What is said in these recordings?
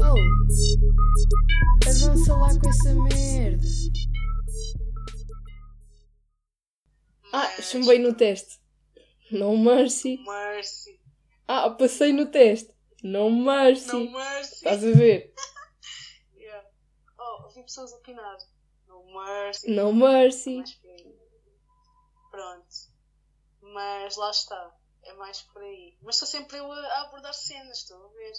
Oh, avança lá com essa merda. Ah, chumbei no teste. No mercy. Mercy. Ah, passei no teste. No mercy. No mercy. Estás a ver? Yeah. Oh, ouvi pessoas opinar. No mercy. No mercy. Aí. Pronto. Mas lá está. É mais por aí. Mas estou sempre eu a abordar cenas, estou a ver.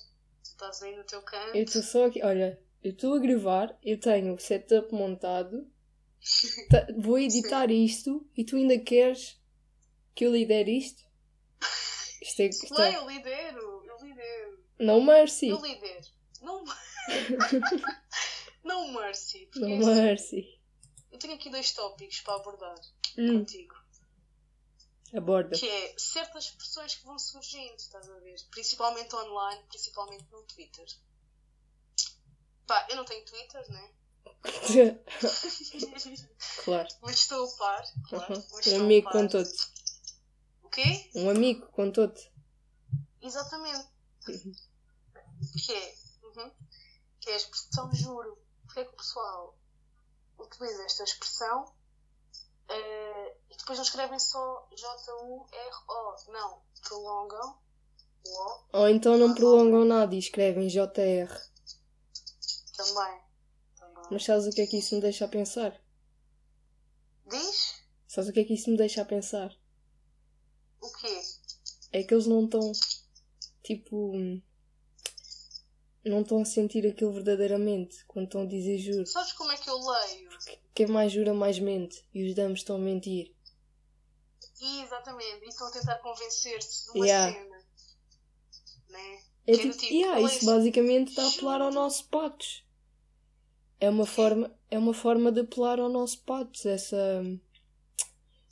Tu estás aí no teu canto. Eu estou só aqui. Olha, eu estou a gravar, eu tenho o setup montado, ta- vou editar isto e tu ainda queres que eu lidere isto? Isto é. Isto Não, é... eu lidero. Eu lidero. No mercy. Eu lidero. Não. não mercy. No é mercy. eu tenho aqui dois tópicos para abordar Hum, contigo. Aborda. Que é certas expressões que vão surgindo, estás a ver? Principalmente online, principalmente no Twitter. Pá, eu não tenho Twitter, né? claro. mas estou a par, claro. Uhum. Um a amigo par. contou-te. O quê? Um amigo contou-te. Exatamente. Uhum. Que é, uhum, que é a expressão juro. Porque é que o pessoal utiliza esta expressão eh, e depois não escrevem só J-U-R-O. Não, prolongam o O Ou então não prolongam nada e escrevem JR. também. também. Mas sabes o que é que isso me deixa a pensar? Diz Sabes o que é que isso me deixa a pensar? o quê? É que eles não estão. Tipo. Não estão a sentir aquilo verdadeiramente quando estão a dizer juro. Sabes como é que eu leio? Quem mais jura mais mente. E os damos estão a mentir. Exatamente, e estão a tentar convencer-se de uma Yeah. cena. Né? É Que é tipo, tipo, yeah, é isso basicamente está a apelar ao nosso patos. É uma forma, é uma forma de apelar ao nosso patos, essa,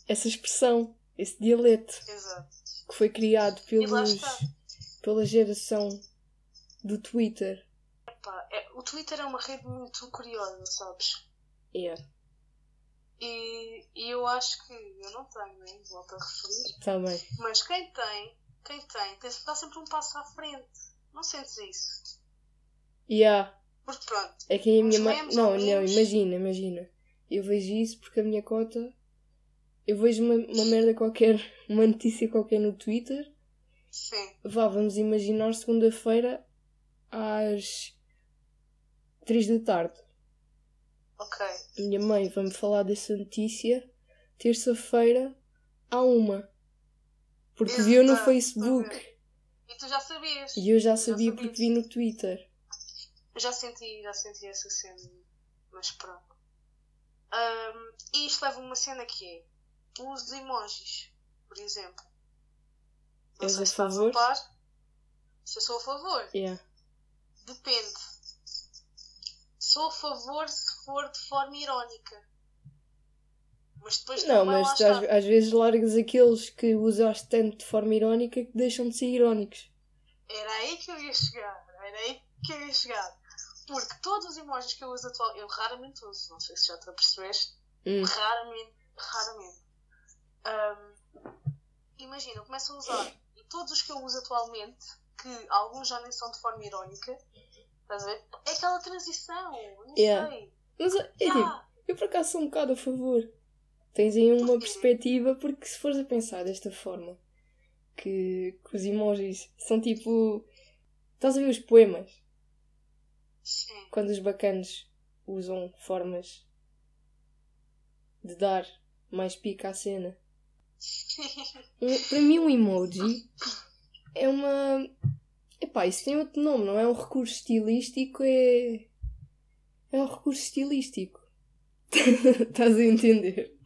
essa expressão, esse dialeto Exato. que foi criado pelos, pela geração do Twitter. Pá, é- o Twitter é uma rede muito curiosa, sabes? Yeah, E, e eu acho que eu não tenho, né? Volto a referir. tá bem. Mas quem tem, quem tem, tem dá sempre um passo à frente. Não sentes isso? Yeah, Porque pronto, é que a minha mãe. memes Não, ou não, imagina, imagina. Eu vejo isso porque a minha conta. Eu vejo uma, uma merda qualquer, uma notícia qualquer no Twitter sim. Vá, vamos imaginar segunda-feira às 3 da tarde. Ok. A minha mãe vai-me falar dessa notícia terça-feira à uma. Porque viu no Exato, Facebook. E tu já sabias. E eu já sabia sabias. porque vi no Twitter. Já senti, já senti essa cena. Mas pronto. Ahm, e isto leva a uma cena que é o uso de emojis, por exemplo. Não És a favor? a. Se eu sou a favor. Yeah. Depende. Sou a favor se for de forma irónica. Mas depois Não, mas às, às vezes largas aqueles que usaste tanto de forma irónica que deixam de ser irónicos. Era aí que eu ia chegar. Era aí que eu ia chegar. Porque todos os emojis que eu uso atualmente, eu raramente uso, não sei se já te apercebeste, Hum. raramente, raramente. Ahm, imagina, eu começo a usar, e todos os que eu uso atualmente, que alguns já nem são de forma irónica, estás a ver? É aquela transição, não Yeah. sei. Mas é tipo, Ah, Eu por acaso sou um bocado a favor. Tens aí uma perspectiva, porque se fores a pensar desta forma, que, que os emojis são tipo. Estás a ver os poemas? sim. Quando os bacanos usam formas de dar mais pica à cena. Um- para mim, um emoji é uma. Epá, isso tem outro nome, não é um recurso estilístico, é. É um recurso estilístico. Estás a entender?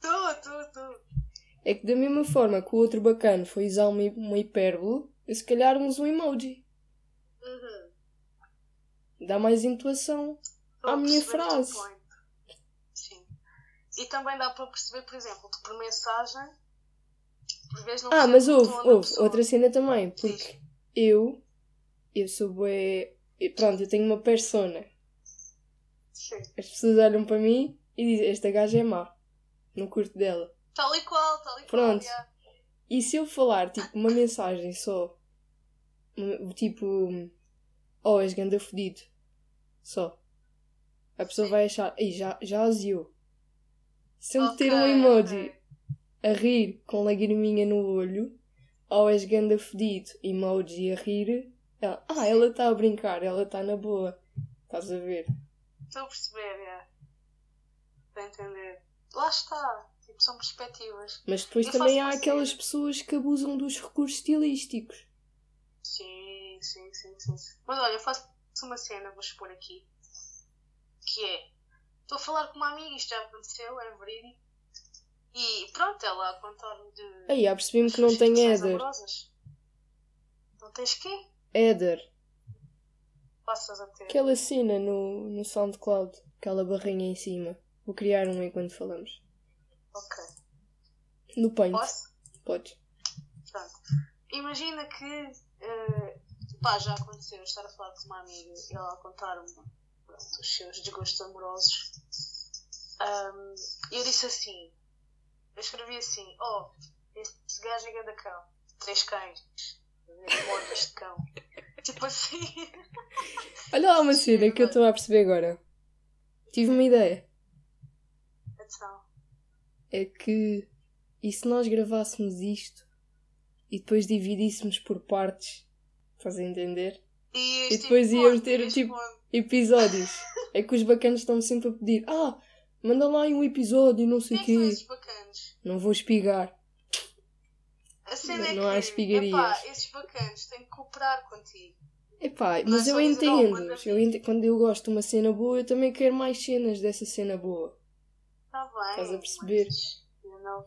Tu, tu, tu. É que da mesma forma que o outro bacana foi usar uma, uma hipérbole, eu se calhar uso um emoji. Uhum. Dá mais intuação. Estou À minha frase. Sim. E também dá para perceber, por exemplo, que por mensagem, por vezes não Ah, mas houve, houve outra cena também, porque eu, eu sou bué... Pronto, eu tenho uma persona. Sim. As pessoas olham para mim e dizem, esta gaja é má. Não curto dela. Tal e qual, tal e Pronto. qual. yeah. E se eu falar, tipo, uma mensagem só Tipo, oh, és ganda fedido. Só. A pessoa Sim. vai achar, ei, já, já aziou. Se eu meter um emoji ok. a rir com lagriminha no olho, ou és ganda fedido, emoji a rir, ela, ah, ela está a brincar, ela está na boa. Estás a ver? Estou a perceber, é. Estou a entender. Lá está. Tipo, são perspectivas. Mas depois Eu também há aquelas pessoas que abusam dos recursos estilísticos. Sim, sim, sim, sim. sim. Mas olha, eu faço uma cena, vou expor aqui. Que é. Estou a falar com uma amiga, isto já aconteceu, é verídico. E pronto, ela a contar-me de. Aí, apercebi-me das que não tem amorosas. Não tens quê? Header. Passas a ter. Aquela cena no, no SoundCloud, aquela barrinha em cima. Vou criar um enquanto falamos. Ok. No Paint. Posso? Podes. Pronto. Imagina que. eh, pá, já aconteceu estar a falar com uma amiga e ela a contar-me os seus desgostos amorosos. E eu disse assim: eu escrevi assim, oh, esse gajo é ganda cão. Três cães. Emojis de cão. tipo assim. Olha lá uma cena que eu estou a perceber agora. Tive uma ideia. Então, É que. E se nós gravássemos isto e depois dividíssemos por partes? Estás a entender? e, E este depois íamos ter, este tipo. Episódios. É que os bacanas estão sempre a pedir: Ah, manda lá aí um episódio, não sei o quê. Não vou espigar. A cena Não- é não há espigarias. epá, esses bacanos têm que cooperar contigo. Epá, Não é mas só eu entendo. eu Quando eu gosto de uma cena boa, eu também quero mais cenas dessa cena boa. Está Tá bem. Estás a perceber? Mas, eu não.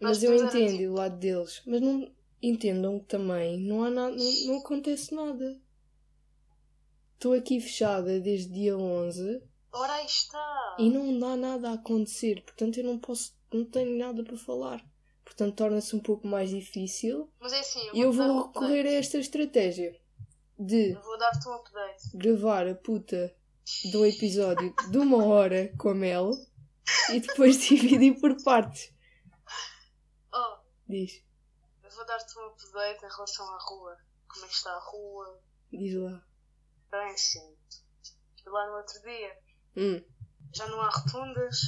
Mas eu entendo tipo- o lado deles. Mas não entendam que também não há não, não acontece nada. Estou aqui fechada desde dia 11 Ora está. e não dá nada a acontecer. Portanto, eu não posso, não tenho nada para falar. Portanto, torna-se um pouco mais difícil. Mas é assim, eu eu vou, vou um recorrer a esta estratégia de Eu vou dar-te um update. gravar a puta de um episódio de uma hora com a Mel e depois dividir por partes. Oh, Diz, eu vou dar-te um update em relação à rua. Como é que está a rua? diz lá. Bem, sim. E lá no outro dia, Hum, já não há rotundas.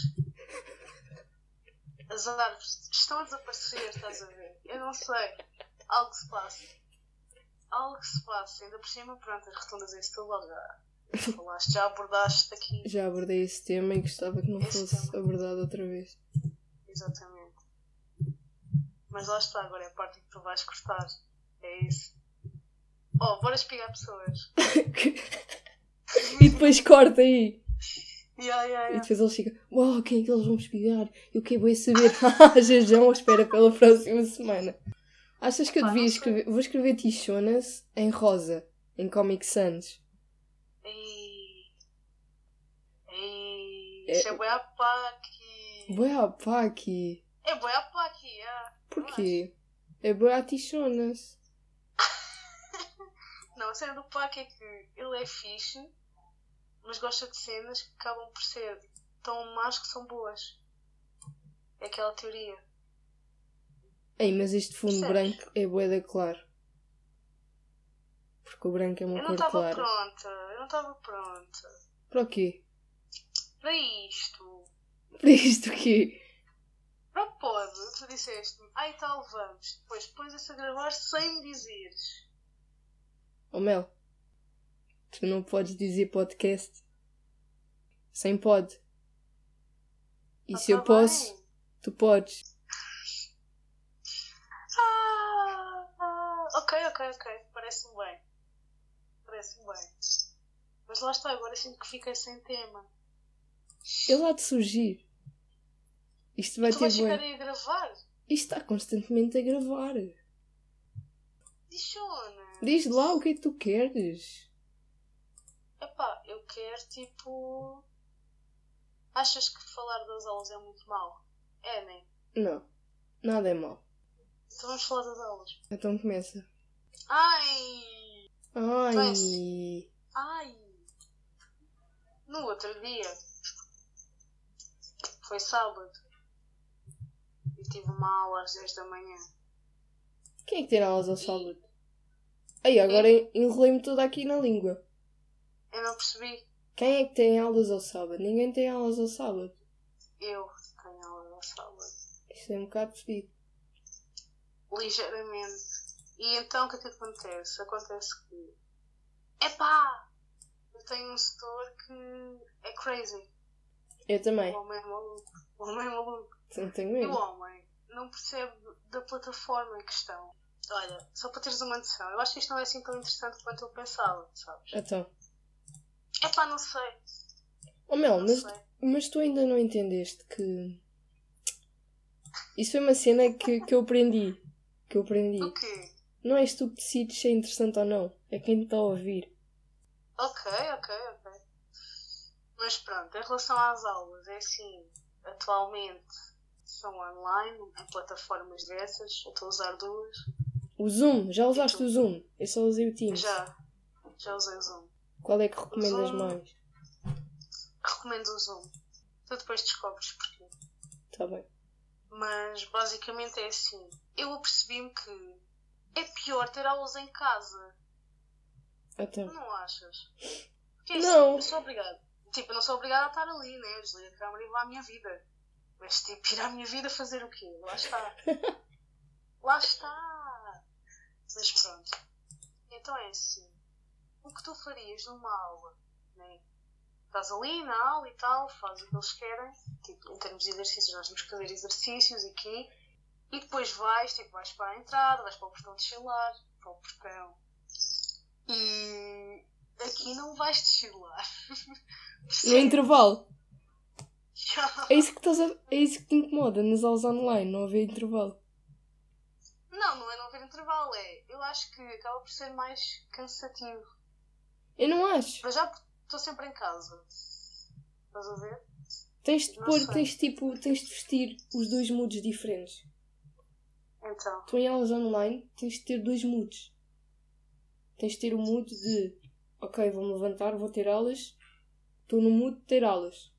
As árvores estão a desaparecer, estás a ver? Eu não sei. Algo se passa. Algo se passa. Ainda por cima, pronto, as rotundas em Setúbal já falaste, já abordaste aqui. já abordei esse tema e gostava que não Esse fosse tema. abordado outra vez. Exatamente. Mas lá está, agora é a parte que tu vais cortar. É isso. Oh, bora espigar pessoas. e depois corta aí. Yeah, yeah, E yeah. depois eles ficam, uau, quem é que eles vão espigar? Eu que vou saber. Ah, Jejão, espera pela próxima semana. Achas que eu devia escrever? Vou escrever Tichonas em rosa, em Comic Sans. Ei. Ei. É- Isso é bué a paqui. Boa, pá, aqui. É bué a paqui, yeah. Porquê? É boa Tichonas. Não, a cena do Pac é que ele é fixe, mas gosta de cenas que acabam por ser tão más que são boas. É aquela teoria. Ei, mas este fundo Percebes? branco é boeda claro. Porque o branco é uma Eu não cor estava clara. pronta, eu não estava pronta. Para o quê? Para isto. Para isto o quê? Para o pod, tu disseste-me, ai tal, vamos. Depois pões-se a gravar sem me dizeres. Oh Mel, tu não podes dizer podcast sem pod. E Ah, se eu tá posso, bem. tu podes. Ah, ah, ok, ok, ok. Parece-me bem. Parece-me bem. Mas lá está, agora sinto que fiquei sem tema. Ele há de surgir. Isto vai tu ter vais ficar bem. aí a gravar? Isto está constantemente a gravar. Dichona. Diz lá o que é que tu queres. Epá, eu quero tipo. Achas que falar das aulas é muito mau? É, né? Não, nada é mau. Então vamos falar das aulas. Então começa. Ai! Ai, Ai! No outro dia. Foi sábado. E tive uma aula às 10 da manhã. quem é que tem aulas ao sábado? Aí, agora enrolei-me toda aqui na língua. Eu não percebi. Quem é que tem aulas ao sábado? Ninguém tem aulas ao sábado. Eu tenho aula no sábado. Isso é um bocado fedido. Ligeiramente. E então o que é que acontece? Acontece que. Epá! Eu tenho um setor que é crazy. Eu também. O homem é maluco. O homem é maluco. Não tenho E o medo. homem não percebe da plataforma em questão. Olha, só para teres uma noção, eu acho que isto não é assim tão interessante quanto eu pensava, sabes? Então. Epá, não sei. Oh Mel, Não mas, sei. mas tu ainda não entendeste que. Isso foi uma cena que, que eu aprendi. Que eu aprendi. O quê? Não és tu que decides se é interessante ou não. É quem te está a ouvir. Ok, ok, ok. Mas pronto, em relação às aulas, é assim, atualmente são online, em plataformas dessas, eu estou a usar duas. O Zoom, já usaste o Zoom? Eu só usei o Teams. Já, já usei o Zoom. Qual é que recomendas Zoom. mais? Recomendo o Zoom. Tu depois descobres porquê. Tá bem. Mas basicamente é assim. Eu apercebi-me que é pior ter aulas em casa. Então. Não achas? Porque é Não. assim, eu sou obrigada. Tipo, eu não sou obrigada a estar ali, né? Desliga a câmera e vou à minha vida. Mas tipo, ir à minha vida fazer o quê? Lá está. Lá está. Mas pronto. Então é assim. O que tu farias numa aula, né? Estás ali na aula e tal, fazes o que eles querem, tipo, em termos de exercícios, nós temos que fazer exercícios aqui, e depois vais, tipo, vais para a entrada, vais para o portão de chilar, para o portão. E aqui não vais desfilar. No intervalo. É isso que estás a... É isso que te incomoda nas aulas online, não haver intervalo. Não, não é não haver intervalo, é. Eu acho que acaba por ser mais cansativo. Eu não acho. Mas já estou sempre em casa. Estás a ver? Tens de Não pôr, sei. tens tipo, tens de vestir os dois moods diferentes. Então. Tu em aulas online tens de ter dois moods. Tens de ter o mood de ok, vou-me levantar, vou ter aulas. Estou no mood de ter aulas.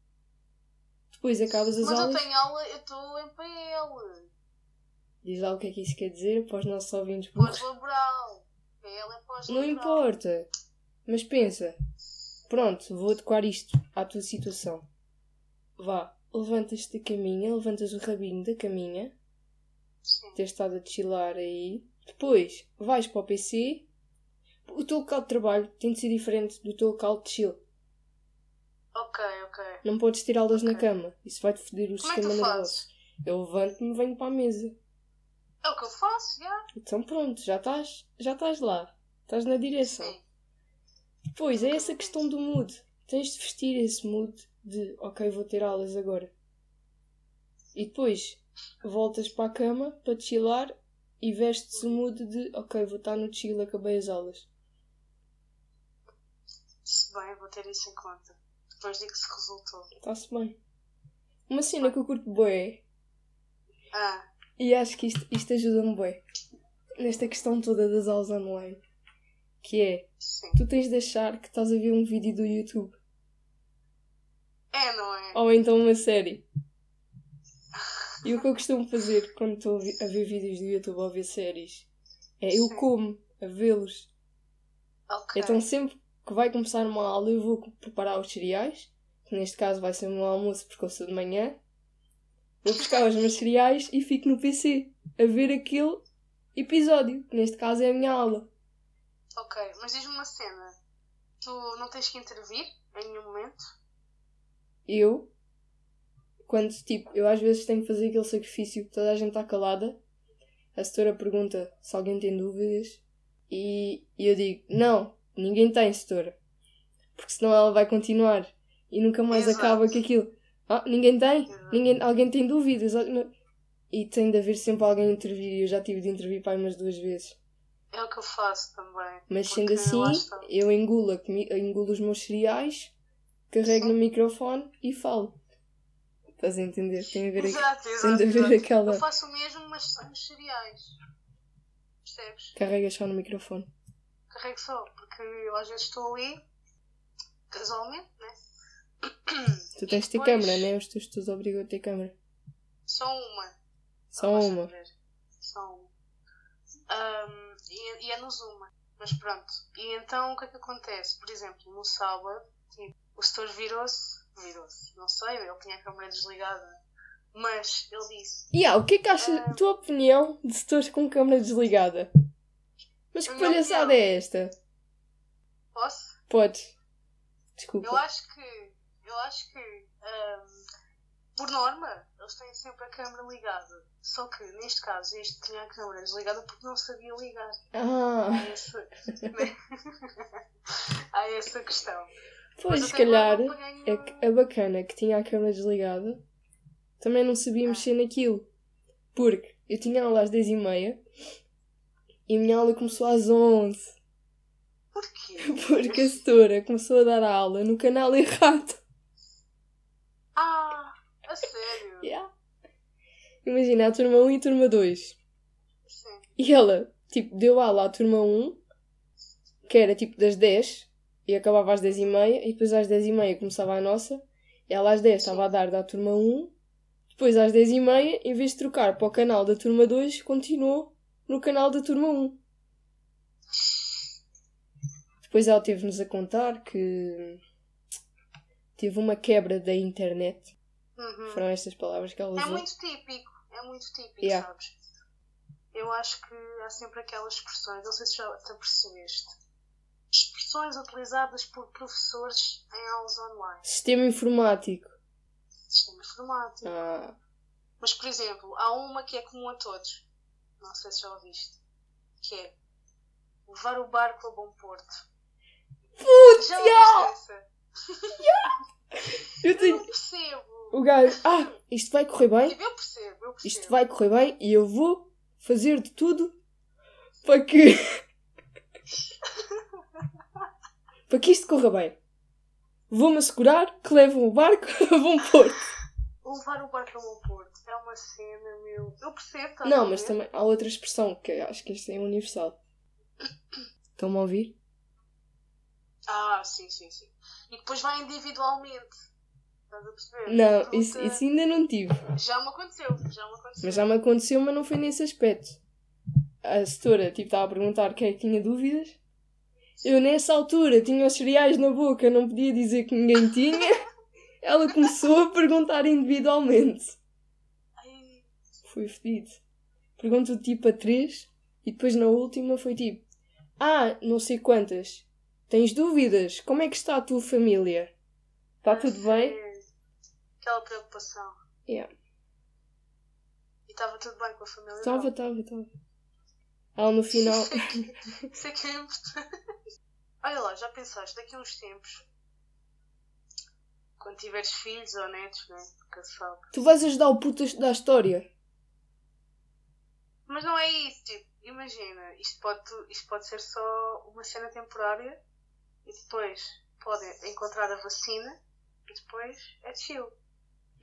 Depois acabas as Mas eu aulas. tenho aula, eu estou em PL. Diz lá o que é que isso quer dizer para os nossos ouvintes. Pós-laboral. PL é pós-laboral. Não importa. Mas pensa. Pronto, vou adequar isto à tua situação. Vá, levantas-te da caminha, levantas o rabinho da caminha, Sim. tens estado a chilar aí. Depois vais para o PC. O teu local de trabalho tem de ser diferente do teu local de chill. Ok, ok. Não podes ter aulas na cama. Isso vai-te foder o Como é sistema tu nervoso. Eu levanto-me e venho para a mesa. É o que eu faço, já. Então pronto, já estás, já estás lá. Estás na direção. Sim. Pois, é essa questão do mood. Tens de vestir esse mood de ok, vou ter aulas agora. E depois voltas para a cama para te chilar e vestes o mood de ok, vou estar no chill, acabei as aulas. Se bem, vou ter isso em conta. Depois digo se resultou. Está-se bem. Uma cena que eu curto bué Ah, e acho que isto, isto ajuda-me bué nesta questão toda das aulas online. Que é, sim. tu tens de achar que estás a ver um vídeo do YouTube. É, não é? Ou então uma série. E o que eu costumo fazer quando estou a ver vídeos do YouTube ou a ver séries é eu Sim. como a vê-los. Ok. Então sempre que vai começar uma aula eu vou preparar os cereais, que neste caso vai ser o meu almoço porque eu sou de manhã. Vou buscar os meus cereais e fico no PC a ver aquele episódio, que neste caso é a minha aula. Ok, mas diz-me uma cena. Tu não tens que intervir em nenhum momento? Eu, quando tipo, eu às vezes tenho que fazer aquele sacrifício que toda a gente está calada, a setora pergunta se alguém tem dúvidas e, e eu digo, não, ninguém tem, setora. Porque senão ela vai continuar e nunca mais Exato. acaba com aquilo. Ah, ninguém tem? Exato. Ninguém, alguém tem dúvidas? E tem de haver sempre alguém a intervir e eu já tive de intervir para umas duas vezes. É o que eu faço também. Mas sendo assim, eu engulo, a comi- engulo os meus cereais, carrego no microfone e falo. Estás a entender? Tem a ver, aqui- Exato, tem exato. de haver exato. aquela. Eu faço o mesmo, mas sem os cereais. Percebes? Carregas só no microfone. Carrego só, porque eu às vezes estou ali, casualmente, né? Tu tens de ter depois- câmera, né? Os teus estudos obrigam a ter câmera. Só uma. Só uma. ver. Só uma. Ahm, e, e é no Zoom. Mas pronto. E então o que é que acontece? Por exemplo, no sábado, tipo, o setor virou-se, virou-se, não sei, ele tinha a câmera desligada, mas ele disse. E yeah, o que é que achas, Ah. tua opinião de setores com câmara desligada? Mas que palhaçada opinião. é esta? Posso? Podes. Desculpa. Eu acho que. Eu acho que. ahm, por norma, eles têm sempre a câmera ligada. Só que neste caso este tinha a câmera desligada porque não sabia ligar. Ah, Há essa, Há essa questão. pois se calhar é a bacana que tinha a câmera desligada também não sabia Ah. mexer naquilo. Porque eu tinha aula às 10h30 e a minha aula começou às 11 Porquê? Porque a setora começou a dar a aula no canal errado. Ah, a sério? Yeah. Imagina, a turma 1 e a turma 2. Sim. E ela, tipo, deu aula à turma 1, que era tipo das 10, e acabava às 10 e meia, e depois às 10 e meia começava a nossa, e ela às 10 estava a dar da turma 1, depois às 10 e meia, em vez de trocar para o canal da turma 2, continuou no canal da turma 1. Depois ela teve-nos a contar que teve uma quebra da internet. Uhum. Foram estas palavras que ela É usou. muito típico, é muito típico, Yeah. sabes? Eu acho que há sempre aquelas expressões, não sei se já te apercebeste, expressões utilizadas por professores em aulas online, Sistema informático. sistema informático. Ah, Mas, por exemplo, há uma que é comum a todos, não sei se já ouviste, que é levar o barco a bom porto. Putz, Já yeah! essa? eu Eu tenho. não percebo. O gajo, ah, isto vai correr bem, Tipo, eu percebo, eu percebo. isto vai correr bem e eu vou fazer de tudo para que. para que isto corra bem. Vou-me assegurar que levam o barco a bom porto. Levar o barco a bom porto é uma cena, meu. Eu percebo, estás Não, mas também há outra expressão que acho que esta é universal. Estão-me a ouvir? Ah, sim, sim, sim. E depois vai individualmente. Estás a perceber? Não, isso, isso ainda não tive. Já me aconteceu, já me aconteceu. Mas já me aconteceu, mas não foi nesse aspecto. A setora tipo, estava a perguntar quem é que tinha dúvidas. Eu, nessa altura, tinha os cereais na boca, não podia dizer que ninguém tinha. Ela começou a perguntar individualmente. Ai, Foi fedido. Perguntou tipo a três e depois na última foi tipo: Ah, não sei quantas. Tens dúvidas? Como é que está a tua família? Está Tá tudo bem? Aquela preocupação. Yeah. E estava tudo bem com a família? Estava, estava, estava. Ela no final. Isso é que é importante. Olha lá, já pensaste, daqui a uns tempos, quando tiveres filhos ou netos, né? Nunca se sabe. tu vais ajudar o puto a estudar história. Mas não é isso, tipo, imagina, isto pode, isto pode ser só uma cena temporária e depois podem encontrar a vacina e depois é chill.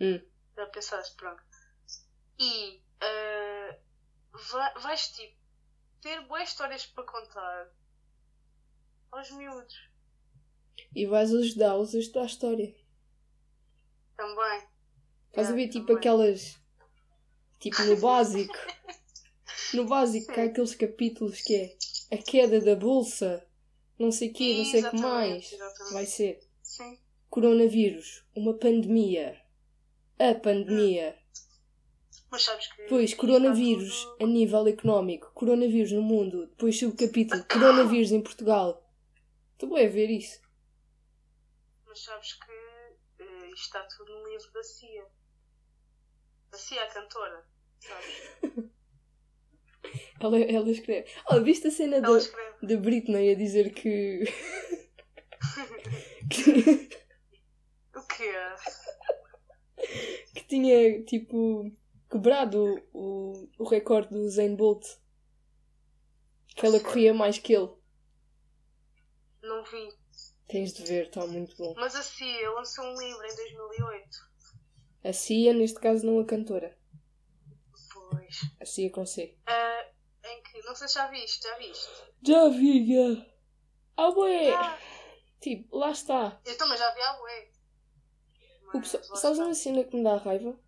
Hum. Já pensaste, pronto. E vai- vais tipo ter boas histórias para contar aos miúdos E vais ajudá-los a estudar história. também. Estás a Yeah, ver tipo também. aquelas. Tipo no básico. No básico, que há aqueles capítulos que é a queda da bolsa, não sei o quê, não sei o que mais. exatamente. Vai ser Sim. coronavírus, uma pandemia. A pandemia. Mas sabes que. Isto coronavírus a nível económico, coronavírus no mundo. Depois, subcapítulo, coronavírus em Portugal. Tu vai ver isso. Mas sabes que eh, isto está tudo no livro da CIA. Da CIA, a cantora. Sabes? Ela, ela escreve. Oh, viste a cena da, da Britney a dizer que. que, O quê? Que tinha, tipo, quebrado o, o recorde do Zayn Bolt. Que ela corria mais que ele. Não vi. Tens de ver, está muito bom. Mas a CIA lançou um livro em 2008. A Cia, neste caso, não a cantora. Pois. A Cia com C. Ah, em que. Não sei se já viste, já viste? Já viga! Ah, ué! Ah, Tipo, lá está. eu também já vi a bué. O pessoal- sabes uma cena que me dá raiva?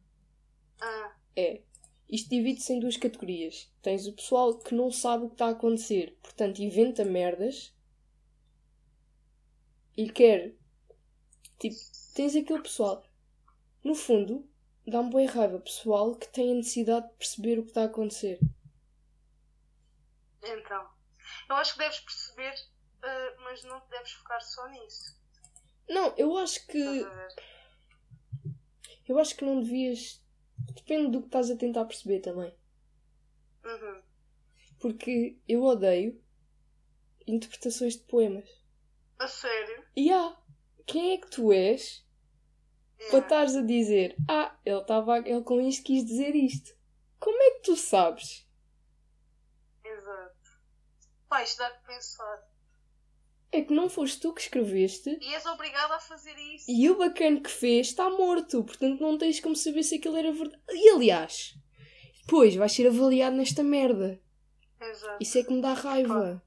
Ah, É. isto divide-se em duas categorias. Tens o pessoal que não sabe o que está a acontecer, portanto inventa merdas e quer. Tipo, tens aquele pessoal. No fundo, dá-me boa raiva pessoal que tem a necessidade de perceber o que está a acontecer. Então, eu acho que deves perceber, uh, mas não deves focar só nisso. Não, eu acho que. Eu acho que não devias. Depende do que estás a tentar perceber também. Uhum. Porque eu odeio interpretações de poemas. A sério? E há. Quem é que tu és Yeah. para estares a dizer Ah, ele estava ele com isto quis dizer isto? Como é que tu sabes? Exato. Pá, isto dá que pensar. É que não foste tu que escreveste E és obrigado a fazer isso. e o bacana que fez está morto, portanto não tens como saber se aquilo era verdade. E aliás, depois vais ser avaliado nesta merda. Exato. Isso é que me dá raiva.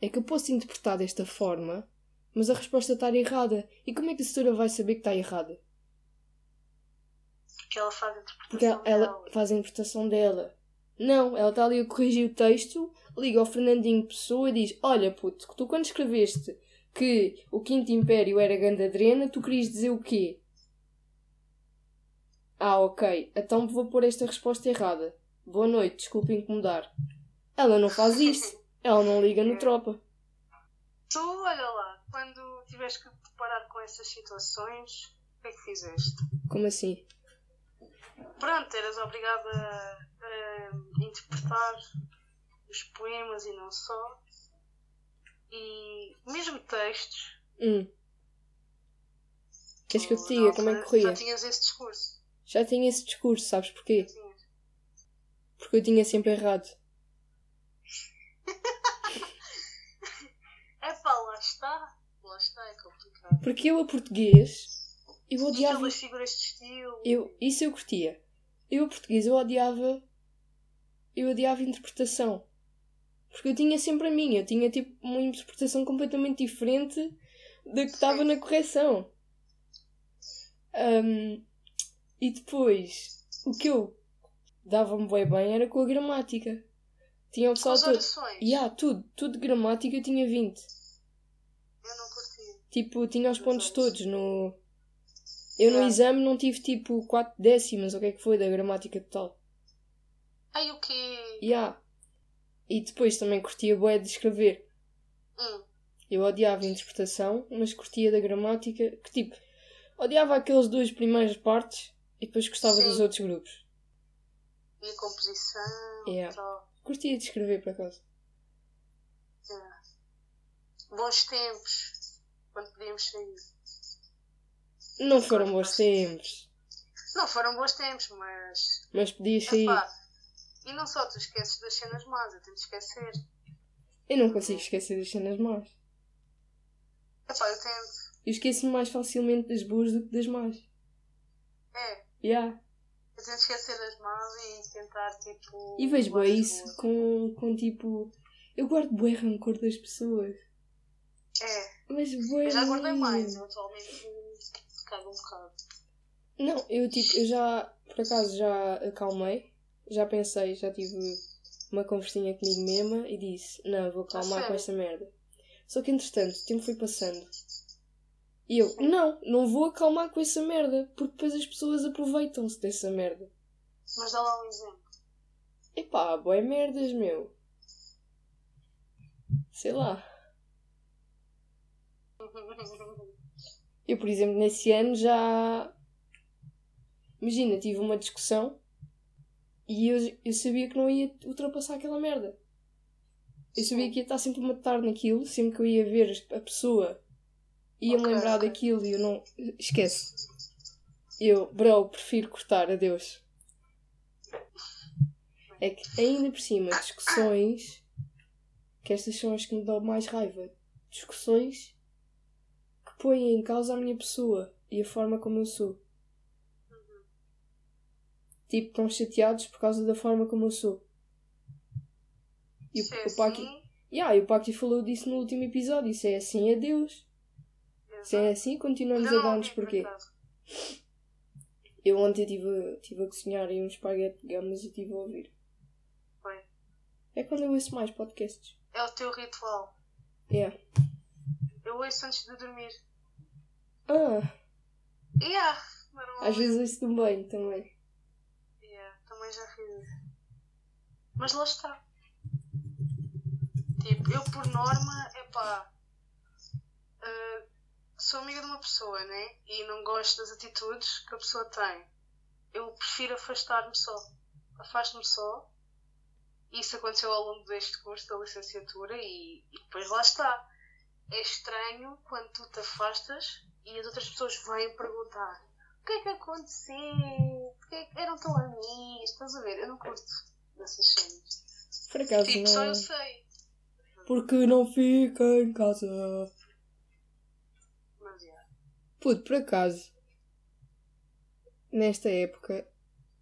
É que eu posso interpretar desta forma, mas a resposta está errada. E como é que a assessora vai saber que está errada? Porque ela faz a interpretação Porque ela, ela dela. faz a interpretação dela. Não, ela está ali a corrigir o texto, liga ao Fernandinho Pessoa e diz: Olha, puto, tu quando escreveste que o Quinto Império era Gandadrena, tu querias dizer o quê? Ah, ok, então vou pôr esta resposta errada. Boa noite, desculpe incomodar. Ela não faz isso. Ela não liga no tropa. Tu, olha lá, quando tiveres que te deparar com essas situações, o que é que fizeste? Como assim? Pronto, eras obrigada a interpretar os poemas e não só. E mesmo textos. Hum. Queres que eu te diga como é que corria? Já tinhas esse discurso. Já tinha esse discurso, sabes porquê? Porque eu tinha sempre errado. É pá, lá está. Lá está, é complicado. Porque eu a português, eu odiava. aquelas figuras de estilo. Eu, isso eu curtia. Eu a português, eu odiava. Eu odiava interpretação. Porque eu tinha sempre a minha. Eu tinha tipo uma interpretação completamente diferente da que estava na correção. Ahm, e depois, o que eu dava-me bem bem era com a gramática. Tinha o pessoal todo. E há tudo, tudo de gramática eu tinha 20. Eu não curti. Tipo, tinha os pontos todos no. Eu no Yeah. exame não tive tipo 4 décimas, ou o que é que foi da gramática total. Ai, o quê? Yeah. E depois também curtia bué de escrever. Hum. Eu odiava a interpretação, mas curtia da gramática, que tipo, odiava aqueles dois primeiras partes e depois gostava Sim. dos outros grupos. E a composição Yeah. tal. Curtia de escrever por acaso. Yeah. Bons tempos. Quando podíamos sair. Não foram bons tempos, Não foram bons tempos, mas. mas podias sair. Epá, e não só tu esqueces das cenas más, eu tento esquecer. Eu não consigo esquecer das cenas más. Epá, eu tento. Eu esqueço-me mais facilmente das boas do que das más. É, Yeah. eu tento esquecer das más e tentar tipo. E vejo mais isso boas. com, com tipo. Eu guardo bué rancor das pessoas. É, Mas bué. eu já guardei mais, eu atualmente cago um bocado. Não, eu tipo, eu já, por acaso já acalmei, já pensei, já tive uma conversinha comigo mesma e disse, não, vou acalmar com sério? esta merda. Só que entretanto, o tempo foi passando. E eu, não, não vou acalmar com essa merda, porque depois as pessoas aproveitam-se dessa merda. Mas dá lá um exemplo. Epá, boé merdas, meu. Sei lá. Eu, por exemplo, nesse ano já. Imagina, tive uma discussão e eu, eu sabia que não ia ultrapassar aquela merda. Eu sabia que ia estar sempre a matar naquilo, sempre que eu ia ver a pessoa, ia-me Ok, lembrar ok. daquilo e eu não. Esquece. Eu, bro, prefiro cortar, adeus. É que ainda por cima, discussões. Que estas são as que me dão mais raiva. Discussões que põem em causa a minha pessoa e a forma como eu sou. Tipo, estão chateados por causa da forma como eu sou. E Se é o, o Paqui. assim, Yeah, e o Paqui falou disso no último episódio. Se é assim, adeus. Se é exato. assim, continuamos Ainda a não dar-nos porquê. Eu ontem estive tive a cozinhar aí um espaguete de gamas e estive a ouvir. Foi. É quando eu ouço mais podcasts. É o teu ritual. Yeah. Eu ouço antes de dormir. Ah, Yeah, às vezes ouço no banho também. Yeah, também já isso. Mas lá está. Tipo, eu por norma, epá, uh, sou amiga de uma pessoa, né? E não gosto das atitudes que a pessoa tem. Eu prefiro afastar-me só. Afasto-me só. Isso aconteceu ao longo deste curso da licenciatura e, e depois lá está. É estranho quando tu te afastas e as outras pessoas vêm perguntar o que é que aconteceu? Porquê é que eram tão amigos? Estás a ver? Eu não curto dessas cenas. Por acaso Tipo, só não. eu sei. Porque não fica em casa. Mas yeah. Puto, por acaso, nesta época,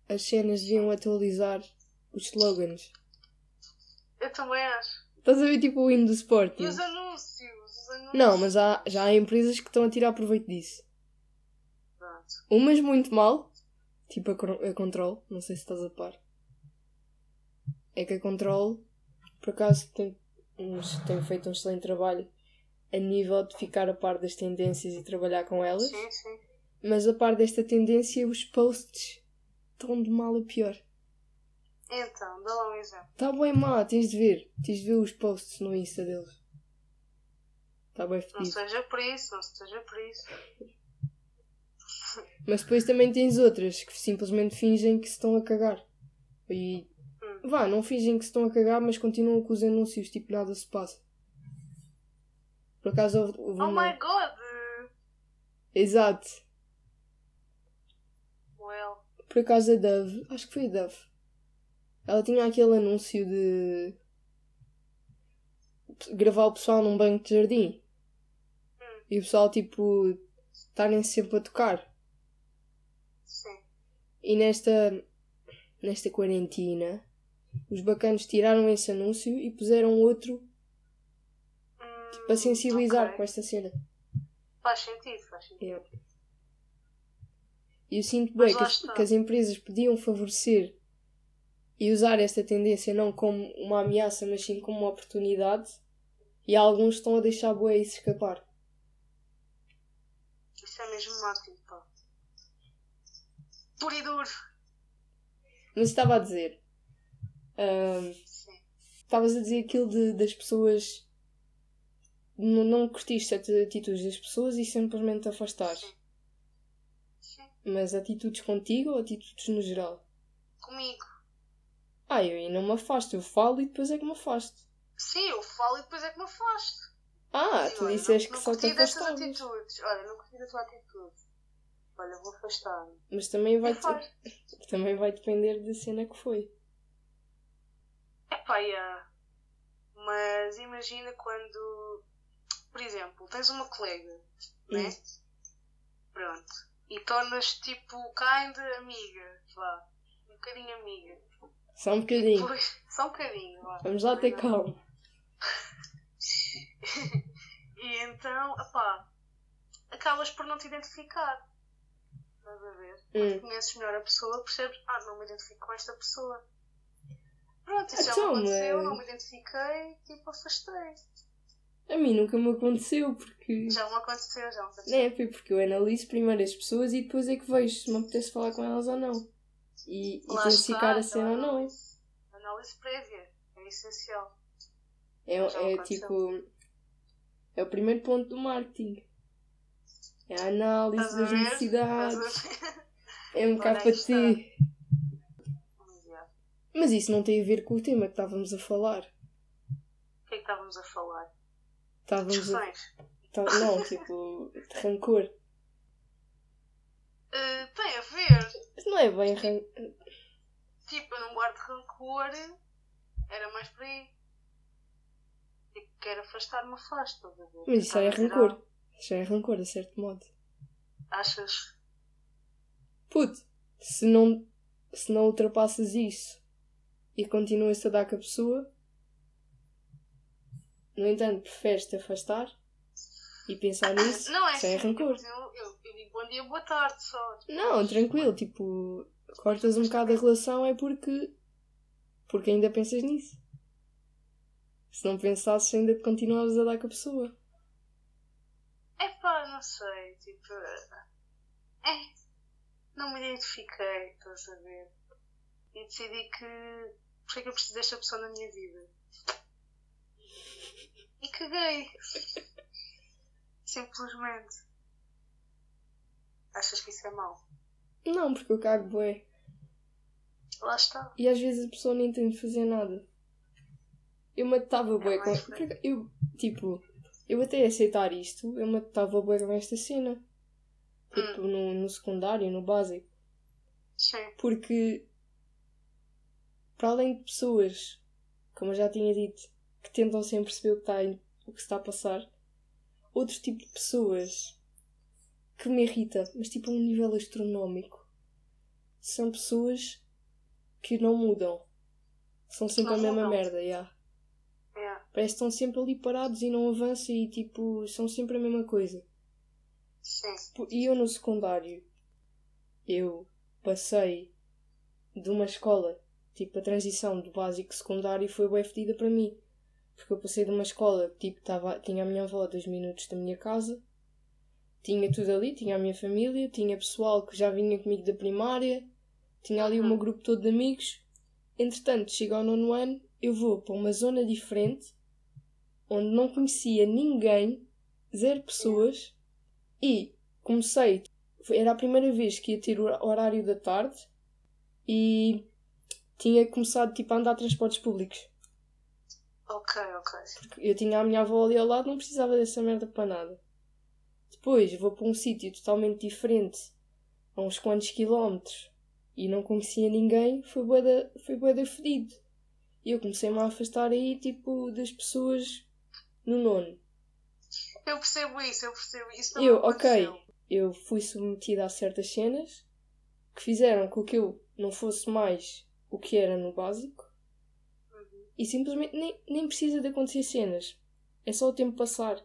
as cenas deviam atualizar os slogans. Eu também acho. Estás a ver tipo o hino do E Sporting? os anúncios? Os anúncios. Não, mas há, já há empresas que estão a tirar proveito disso. Pronto. Umas muito mal, tipo a, a Control, não sei se estás a par. É que a Control, por acaso, tem, tem feito um excelente trabalho a nível de ficar a par das tendências e trabalhar com elas. Sim, sim. Mas a par desta tendência, os posts estão de mal a pior. Então, dá lá um exemplo. Está bem má, tens de ver. Tens de ver os posts no Insta deles. Está bem Não fedido. seja por isso, não seja por isso. Mas depois também tens outras que simplesmente fingem que se estão a cagar. E Hum. vá, não fingem que se estão a cagar, mas continuam com os anúncios, tipo nada se passa. Por acaso houve, houve Oh uma- my god! Exato. Well, Por acaso a Dove, acho que foi a Dove. Ela tinha aquele anúncio de gravar o pessoal num banco de jardim. Hum. E o pessoal tipo estarem sempre a tocar. Sim. E nesta nesta quarentena os bacanos tiraram esse anúncio e puseram outro Hum, para sensibilizar ok. com esta cena. Faz sentido, faz sentido. Yeah. E eu sinto bem que as, que as empresas podiam favorecer e usar esta tendência não como uma ameaça, mas sim como uma oportunidade. E alguns estão a deixar boa isso escapar. Isso é mesmo marketing, pá. Puro e duro. Mas estava a dizer. Sim. Estavas a dizer aquilo de, das pessoas. Não, não curtiste certas atitudes das pessoas e simplesmente te afastares. Sim. Mas atitudes contigo ou atitudes no geral? Comigo. Ah, eu aí não me afasto, eu falo e depois é que me afasto. Sim, eu falo e depois é que me afasto. Ah, Sim, tu olha, disseste não, que não só te curti dessas afastavas. atitudes. Olha, não curti da tua atitude. Olha, vou afastar-me. Mas também vai, faço. também vai depender da cena que foi. Epá, yeah. Mas imagina quando, por exemplo, tens uma colega, né? Hum. Pronto. E tornas tipo kind amiga, vá. Um bocadinho amiga. Só um bocadinho. Depois, só um bocadinho, vá. Vamos lá ter calma. E então, epá, acabas por não te identificar. Estás a ver? Hum. Conheces melhor a pessoa, percebes, ah, não me identifico com esta pessoa. Pronto, isso já Então, me aconteceu, mas- não me identifiquei, tipo, afastei. A mim nunca me aconteceu porque. Já me aconteceu, já me aconteceu. Foi porque eu analiso primeiro as pessoas e depois é que vejo se me apetece falar com elas ou não. E, e está, a cena ou então, não. análise. Análise prévia, é essencial. É, Já é tipo. É o primeiro ponto do marketing. É a análise Estás das necessidades. É um KT. Mas, isso não tem a ver com o tema que estávamos a falar. O que é que estávamos a falar? Estávamos. Discussões. tá- não, tipo, de rancor. Eh, tem a ver. Mas não é bem rancor. Tipo, eu não guardo rancor. Era mais por aí. Tipo, quero afastar-me, afasto. Mas isso é rancor. Já é rancor, a certo modo. Achas? Puto, se não, se não ultrapassas isso e continuas a dar com a pessoa, no entanto, preferes te afastar, E pensar nisso Não, é sem assim, rancor. Eu, eu, eu digo bom dia, boa tarde só. tipo, Não, tranquilo, tipo, cortas um bocado a relação é porque. porque ainda pensas nisso. Se não pensasses, ainda te continuavas a dar com a pessoa. É pá, não sei, tipo. É. Não me identifiquei, estás a ver? E decidi que. Porque é que eu preciso desta pessoa na minha vida? E caguei. Simplesmente. Achas que isso é mau? Não, porque eu cago bué. Lá está. E às vezes a pessoa nem tem de fazer nada. Eu matava bué com. porque Eu, tipo, eu até aceitar isto, eu matava bué com esta cena. Tipo, no, no secundário, no básico. Sim. Porque, para além de pessoas, como eu já tinha dito, que tentam sempre perceber o que, está, o que está a passar, outro tipo de pessoas que me irrita, mas tipo a um nível astronómico, são pessoas que não mudam. São sempre Não a mesma mudam. merda, já. É. Parece que estão sempre ali parados e não avançam e tipo, são sempre a mesma coisa. Sim. E eu no secundário, eu passei de uma escola, tipo a transição do básico secundário foi bem fedida para mim. Porque eu passei de uma escola que tipo, tava, tinha a minha avó a dois minutos da minha casa, tinha tudo ali, tinha a minha família, tinha pessoal que já vinha comigo da primária, tinha ali o meu grupo todo de amigos. Entretanto, chega ao nono ano, eu vou para uma zona diferente, onde não conhecia ninguém, zero pessoas, e comecei, era a primeira vez que ia ter o horário da tarde e tinha começado tipo, a andar transportes públicos. Ok, ok. Porque eu tinha a minha avó ali ao lado, não precisava dessa merda para nada. Depois vou para um sítio totalmente diferente, a uns quantos quilómetros, e não conhecia ninguém, foi bué da, foi bué da fedido. E eu comecei-me a afastar aí, tipo, das pessoas no nono. Eu percebo isso, eu percebo isso. Eu, ok, eu fui submetida a certas cenas que fizeram com que eu não fosse mais o que era no básico Uhum. e simplesmente nem, nem precisa de acontecer cenas. É só o tempo passar.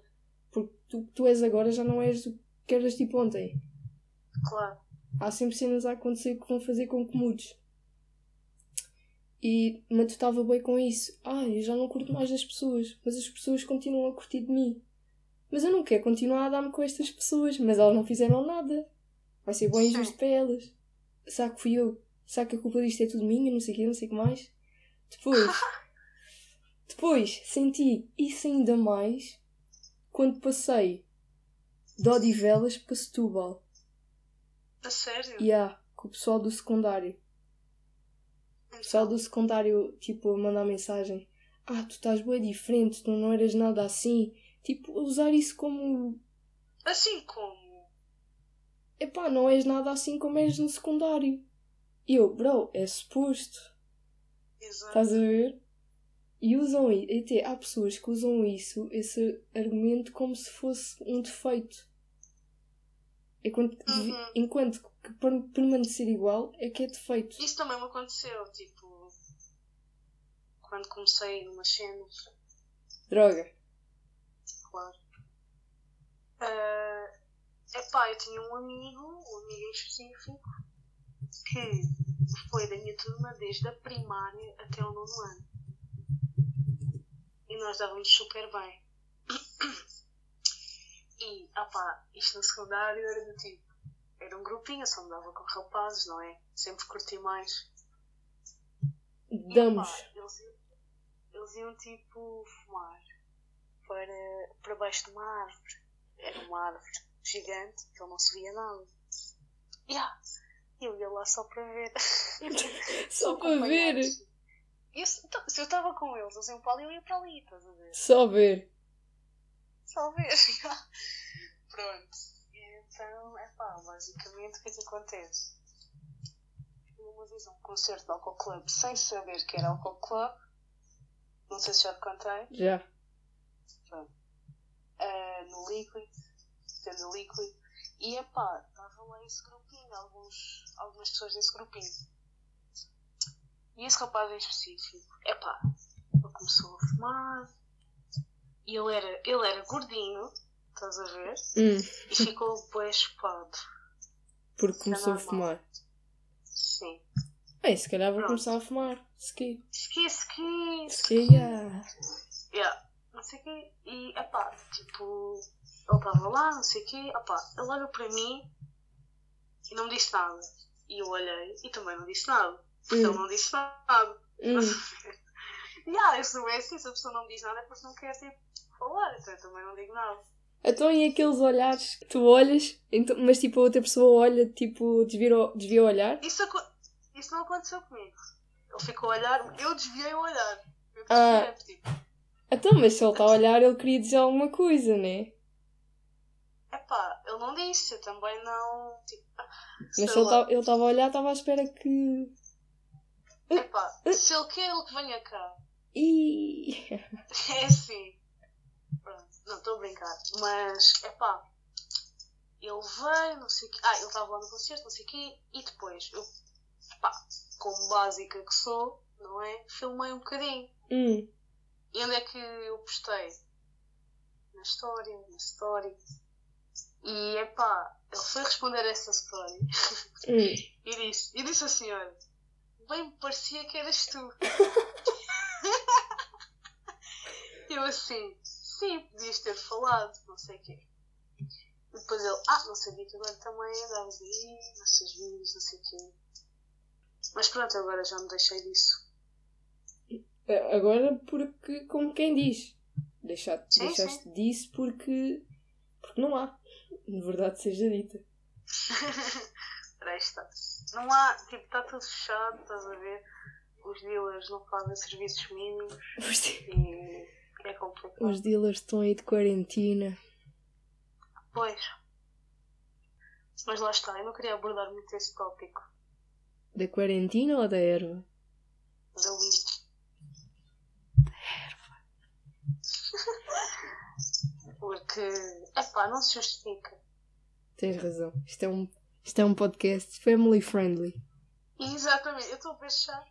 Porque tu que tu és agora já não és o que eras tipo ontem. Claro. Há sempre cenas a acontecer que vão fazer com que mudes. E matutava bem com isso. Ah, eu já não curto mais das pessoas, mas as pessoas continuam a curtir de mim. Mas eu não quero continuar a dar-me com estas pessoas, mas elas não fizeram nada. Vai ser Sim. injusto para elas. Será que fui eu? Será que a culpa disto é tudo minha? Não sei o quê, não sei o que mais. Depois, depois senti isso ainda mais quando passei de Odivelas para Setúbal. A sério? E há, com o pessoal do secundário. O pessoal do secundário, tipo, a mandar mensagem. Ah, tu estás bem diferente, tu não eras nada assim. Tipo, usar isso como. Assim como? Epá, não és nada assim como és no secundário. Eu, bro, é suposto. Exato. Estás a ver? E usam isso. E até há pessoas que usam isso, esse argumento, como se fosse um defeito. Enquanto, devi- Uhum. enquanto que per- permanecer igual é que é defeito. Isso também me aconteceu, tipo. Quando comecei numas cenas, Droga. claro. Ah, epá, eu tinha um amigo, um amigo em específico, que foi da minha turma desde a primária até o nono ano. E nós dávamos super bem. E, opá, isto no secundário era do tipo. Era um grupinho, eu só me dava com rapazes, não é? Sempre curti mais. E, Damos. opá, eles, iam- eles iam tipo fumar para, para baixo de uma árvore. Era uma árvore gigante que ele não se via nada. Yeah. Eu ia lá só para ver. Só para ver. Eu, se então, se eu estava com eles, eles iam para ali, eu ia para ali, estás a ver? Só ver. Só ver. Pronto. Então, é pá, basicamente o que é que acontece? Uma vez um concerto do Alcohol Club sem saber que era Alcohol Club. Não sei se já te contei. Já. ah, no Liquid, sendo Liquid, e epá, estava lá esse grupinho, alguns, algumas pessoas desse grupinho. E esse rapaz em específico, epá, ele começou a fumar, e ele era, ele era gordinho, estás a ver? Hum, E ficou bem chupado. porque Isso é começou a normal. fumar. Sim. Bem, se calhar vou Pronto. começar a fumar. Ski. Ski, ski, Ski, yeah. Yeah. Não sei o quê. E, epá, tipo, ele estava lá, não sei o quê. Epá, ele olhou para mim e não me disse nada. E eu olhei e também não disse nada. Porque Hum. ele não disse nada. Hum. E ah, eu sou assim, se a pessoa não me diz nada é porque não quer, tipo, falar. Então eu também não digo nada. Então, e aqueles olhares que tu olhas, então, mas tipo a outra pessoa olha, tipo, desvia, o- desvia o olhar? Isso, isso não aconteceu comigo. Ele ficou a olhar, eu desviei o olhar. Eu Ah. tipo, Então, mas se ele está a olhar, ele queria dizer alguma coisa, né? epá, ele não disse, eu também não. Tipo, Mas sei se ele estava a olhar, estava à espera que. Epá, se ele quer, ele que venha cá. Ih! É assim. Pronto, não estou a brincar. Mas, é pá, ele veio, não sei o quê. Ah, ele estava lá no concerto, não sei o quê. E depois, eu, pá, como básica que sou, não é? Filmei um bocadinho. Hum. E onde é que eu postei? Na história, na story. E, é pá, ele foi responder essa story. Hum. E disse, e disse assim, olha, bem me parecia que eras tu. eu assim, sim, podias ter falado, não sei o quê. E depois ele, ah, não sabia que agora também andavas aí, nesses vídeos, não sei o quê. Mas pronto, agora já me deixei disso. Agora, porque, como quem diz, deixaste, Sim, deixaste disso porque. porque não há. Na verdade, seja dita. Aí está. Não há, tipo, está tudo fechado, estás a ver? Os dealers não fazem serviços mínimos Os, e é complicado. os dealers estão aí de quarentena. Pois. Mas lá está, eu não queria abordar muito esse tópico Da quarentena ou da erva? da limpo. Porque, epá, não se justifica. Tens razão. Isto é um, isto é um podcast family friendly. Exatamente, eu estou a pensar